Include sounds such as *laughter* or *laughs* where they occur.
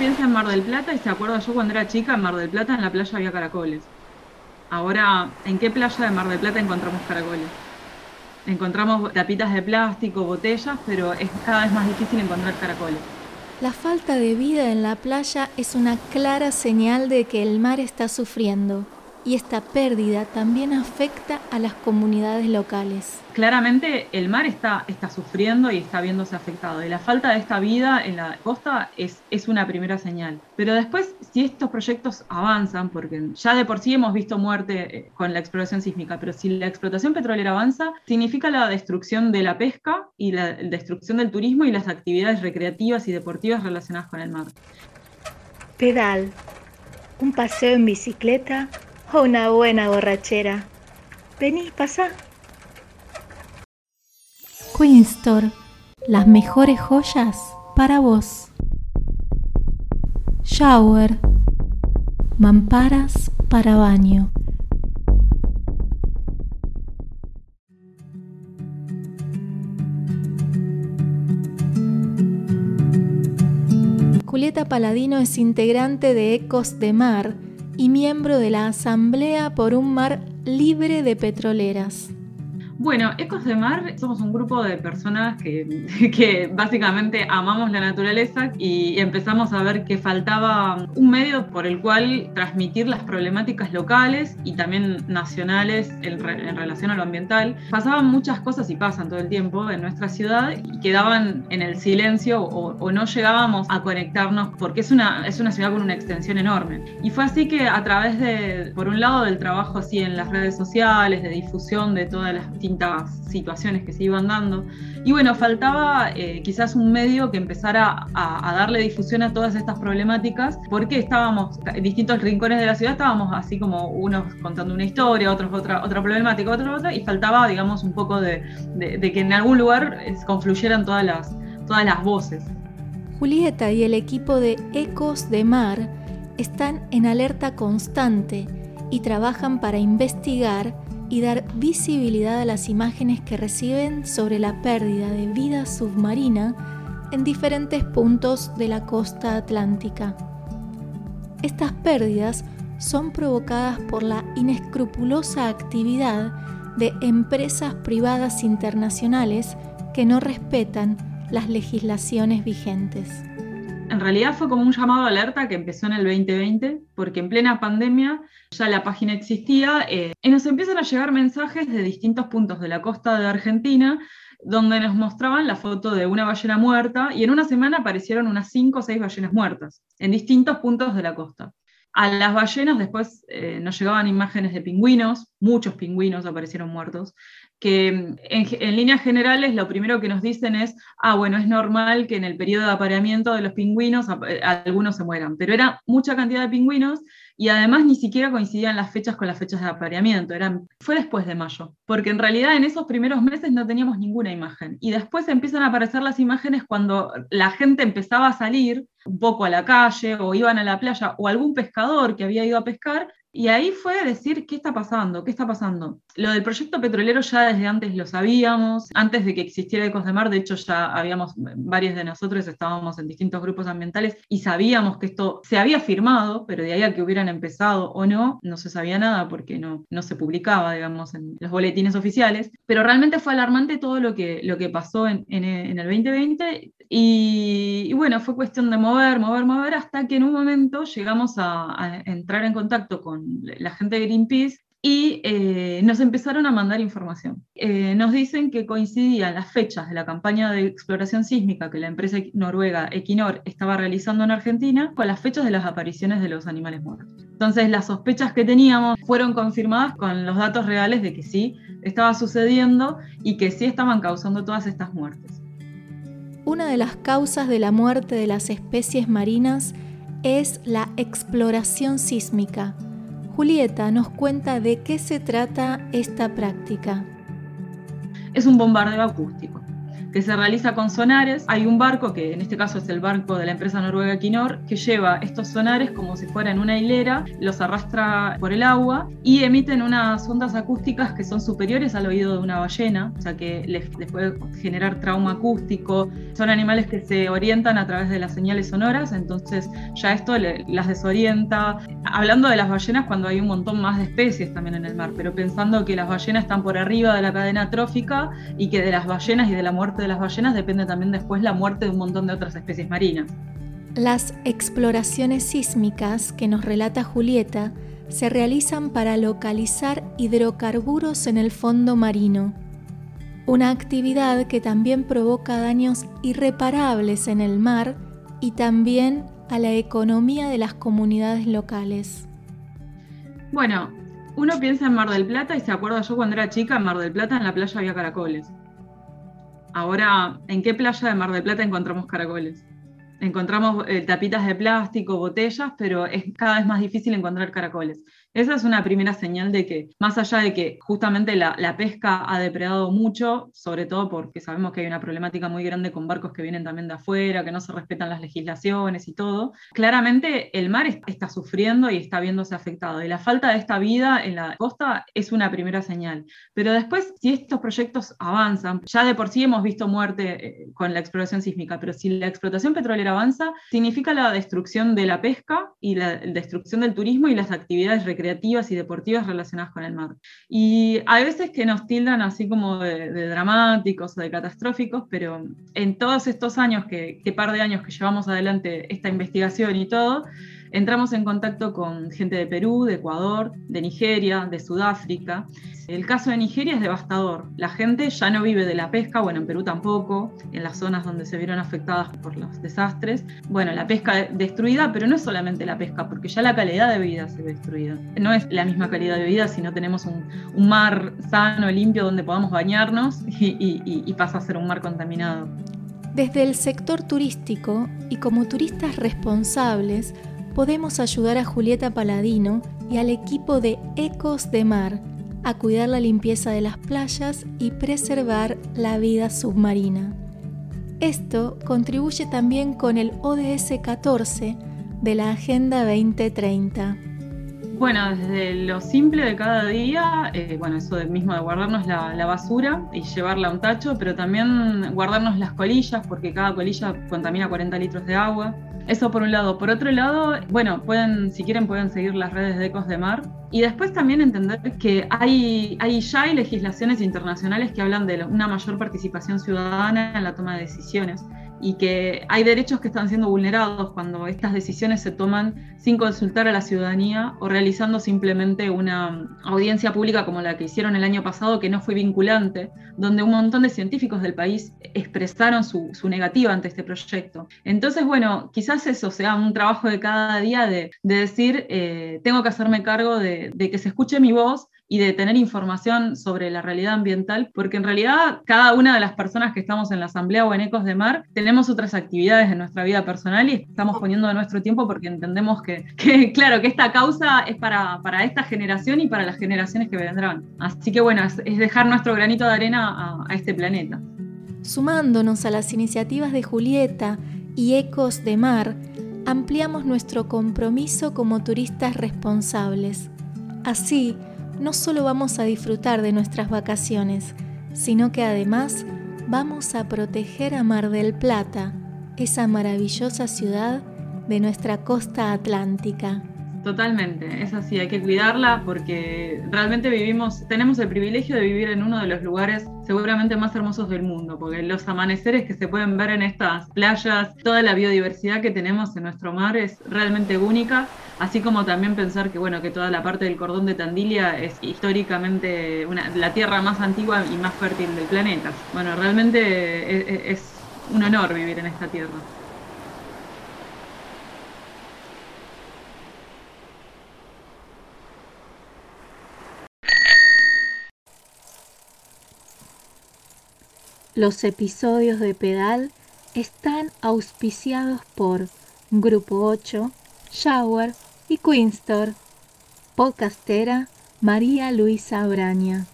piensa en Mar del Plata y se acuerda yo cuando era chica, en Mar del Plata en la playa había caracoles. Ahora, ¿en qué playa de Mar del Plata encontramos caracoles? Encontramos tapitas de plástico, botellas, pero es cada vez más difícil encontrar caracoles. La falta de vida en la playa es una clara señal de que el mar está sufriendo y esta pérdida también afecta a las comunidades locales. Claramente el mar está, está sufriendo y está viéndose afectado. Y la falta de esta vida en la costa es, es una primera señal. Pero después, si estos proyectos avanzan, porque ya de por sí hemos visto muerte eh, con la exploración sísmica, pero si la explotación petrolera avanza, significa la destrucción de la pesca y la destrucción del turismo y las actividades recreativas y deportivas relacionadas con el mar. Pedal, un paseo en bicicleta una buena borrachera. Vení, pasa. Queen Store, las mejores joyas para vos. Shower, mamparas para baño. Julieta Paladino es integrante de Ecos de Mar, y miembro de la Asamblea por un Mar Libre de Petroleras. Bueno, Ecos de Mar somos un grupo de personas *laughs* que, básicamente amamos la naturaleza y empezamos a ver que faltaba un medio por el cual transmitir las problemáticas locales y también nacionales en, relación a lo ambiental. Pasaban muchas cosas y pasan todo el tiempo en nuestra ciudad y quedaban en el silencio o, no llegábamos a conectarnos porque es una, es una ciudad con una extensión enorme. Y fue así que a través de, por un lado, del trabajo así en las redes sociales, de difusión de todas las situaciones que se iban dando. Y bueno, faltaba eh, quizás un medio que empezara a, darle difusión a todas estas problemáticas, porque estábamos en distintos rincones de la ciudad, estábamos así como unos contando una historia, otros otra, otra problemática, otra otra, y faltaba, digamos, un poco de, de que en algún lugar eh, confluyeran todas las, todas las voces. Julieta y el equipo de Ecos de Mar están en alerta constante y trabajan para investigar y dar visibilidad a las imágenes que reciben sobre la pérdida de vida submarina en diferentes puntos de la costa atlántica. Estas pérdidas son provocadas por la inescrupulosa actividad de empresas privadas internacionales que no respetan las legislaciones vigentes en realidad fue como un llamado de alerta que empezó en el 2020, porque en plena pandemia ya la página existía eh, y nos empiezan a llegar mensajes de distintos puntos de la costa de Argentina donde nos mostraban la foto de una ballena muerta y en una semana aparecieron unas 5 o 6 ballenas muertas en distintos puntos de la costa. A las ballenas después eh, nos llegaban imágenes de pingüinos, muchos pingüinos aparecieron muertos, que en, líneas generales lo primero que nos dicen es, ah, bueno, es normal que en el periodo de apareamiento de los pingüinos eh, algunos se mueran, pero era mucha cantidad de pingüinos y además ni siquiera coincidían las fechas con las fechas de apareamiento, eran, fue después de mayo, porque en realidad en esos primeros meses no teníamos ninguna imagen. Y después empiezan a aparecer las imágenes cuando la gente empezaba a salir un poco a la calle o iban a la playa o algún pescador que había ido a pescar y ahí fue decir, ¿qué está pasando? ¿Qué está pasando? Lo del proyecto petrolero ya desde antes lo sabíamos, antes de que existiera Ecos de Mar, de hecho ya habíamos, varios de nosotros estábamos en distintos grupos ambientales y sabíamos que esto se había firmado, pero de ahí a que hubieran empezado o no, no se sabía nada porque no, no se publicaba, digamos, en los boletines oficiales. Pero realmente fue alarmante todo lo que, lo que pasó en, en, en el 2020 y, bueno, fue cuestión de mover, mover, mover, hasta que en un momento llegamos a, entrar en contacto con la gente de Greenpeace y eh, nos empezaron a mandar información. Eh, nos dicen que coincidían las fechas de la campaña de exploración sísmica que la empresa noruega Equinor estaba realizando en Argentina con las fechas de las apariciones de los animales muertos. Entonces las sospechas que teníamos fueron confirmadas con los datos reales de que sí estaba sucediendo y que sí estaban causando todas estas muertes. Una de las causas de la muerte de las especies marinas es la exploración sísmica. Julieta nos cuenta de qué se trata esta práctica. Es un bombardeo acústico. Que se realiza con sonares. Hay un barco, que en este caso es el barco de la empresa noruega Quinor, que lleva estos sonares como si fueran una hilera, los arrastra por el agua y emiten unas ondas acústicas que son superiores al oído de una ballena, o sea que les, puede generar trauma acústico. Son animales que se orientan a través de las señales sonoras, entonces ya esto las desorienta. Hablando de las ballenas cuando hay un montón más de especies también en el mar, pero pensando que las ballenas están por arriba de la cadena trófica y que de las ballenas y de la muerte de las ballenas depende también después la muerte de un montón de otras especies marinas. Las exploraciones sísmicas que nos relata Julieta se realizan para localizar hidrocarburos en el fondo marino, una actividad que también provoca daños irreparables en el mar y también a la economía de las comunidades locales. Bueno, uno piensa en Mar del Plata y se acuerda yo cuando era chica en Mar del Plata en la playa había caracoles. Ahora, ¿en qué playa de Mar del Plata encontramos caracoles? Encontramos eh, tapitas de plástico, botellas, pero es cada vez más difícil encontrar caracoles. Esa es una primera señal de que, más allá de que justamente la, pesca ha depredado mucho, sobre todo porque sabemos que hay una problemática muy grande con barcos que vienen también de afuera, que no se respetan las legislaciones y todo, claramente el mar está sufriendo y está viéndose afectado. Y la falta de esta vida en la costa es una primera señal. Pero después, si estos proyectos avanzan, ya de por sí hemos visto muerte eh, con la exploración sísmica, pero si la explotación petrolera avanza, significa la destrucción de la pesca y la destrucción del turismo y las actividades recreativas creativas y deportivas relacionadas con el mar. Y hay veces que nos tildan así como de, dramáticos o de catastróficos, pero en todos estos años, que, que par de años que llevamos adelante esta investigación y todo, entramos en contacto con gente de Perú, de Ecuador, de Nigeria, de Sudáfrica. El caso de Nigeria es devastador. La gente ya no vive de la pesca, bueno, en Perú tampoco, en las zonas donde se vieron afectadas por los desastres. Bueno, la pesca destruida, pero no es solamente la pesca, porque ya la calidad de vida se ve destruida. No es la misma calidad de vida si no tenemos un, mar sano, limpio, donde podamos bañarnos y pasa a ser un mar contaminado. Desde el sector turístico y como turistas responsables, podemos ayudar a Julieta Paladino y al equipo de Ecos de Mar a cuidar la limpieza de las playas y preservar la vida submarina. Esto contribuye también con el ODS 14 de la Agenda 2030. Bueno, desde lo simple de cada día, eh, bueno, eso mismo de guardarnos la, la, basura y llevarla a un tacho, pero también guardarnos las colillas, porque cada colilla contamina 40 litros de agua. Eso por un lado. Por otro lado, bueno, pueden, si quieren, pueden seguir las redes de Ecos de Mar. Y después también entender que hay, hay ya hay legislaciones internacionales que hablan de una mayor participación ciudadana en la toma de decisiones y que hay derechos que están siendo vulnerados cuando estas decisiones se toman sin consultar a la ciudadanía o realizando simplemente una audiencia pública como la que hicieron el año pasado, que no fue vinculante, donde un montón de científicos del país expresaron su, negativa ante este proyecto. Entonces, bueno, quizás eso sea un trabajo de cada día de, decir, eh, tengo que hacerme cargo de, de que se escuche mi voz y de tener información sobre la realidad ambiental, porque en realidad cada una de las personas que estamos en la Asamblea o en Ecos de Mar tenemos otras actividades en nuestra vida personal y estamos poniendo nuestro tiempo porque entendemos que, claro, que esta causa es para, para, esta generación y para las generaciones que vendrán. Así que bueno, es, dejar nuestro granito de arena a, a este planeta. Sumándonos a las iniciativas de Julieta y Ecos de Mar, ampliamos nuestro compromiso como turistas responsables. Así, no solo vamos a disfrutar de nuestras vacaciones, sino que además vamos a proteger a Mar del Plata, esa maravillosa ciudad de nuestra costa atlántica. Totalmente, es así, hay que cuidarla porque realmente vivimos, tenemos el privilegio de vivir en uno de los lugares seguramente más hermosos del mundo, porque los amaneceres que se pueden ver en estas playas, toda la biodiversidad que tenemos en nuestro mar es realmente única, así como también pensar que bueno, que toda la parte del cordón de Tandilia es históricamente la tierra más antigua y más fértil del planeta. Bueno, realmente es un honor vivir en esta tierra. Los episodios de Pedal están auspiciados por Grupo 8, Shower y Queenstore. Podcastera María Luisa Braña.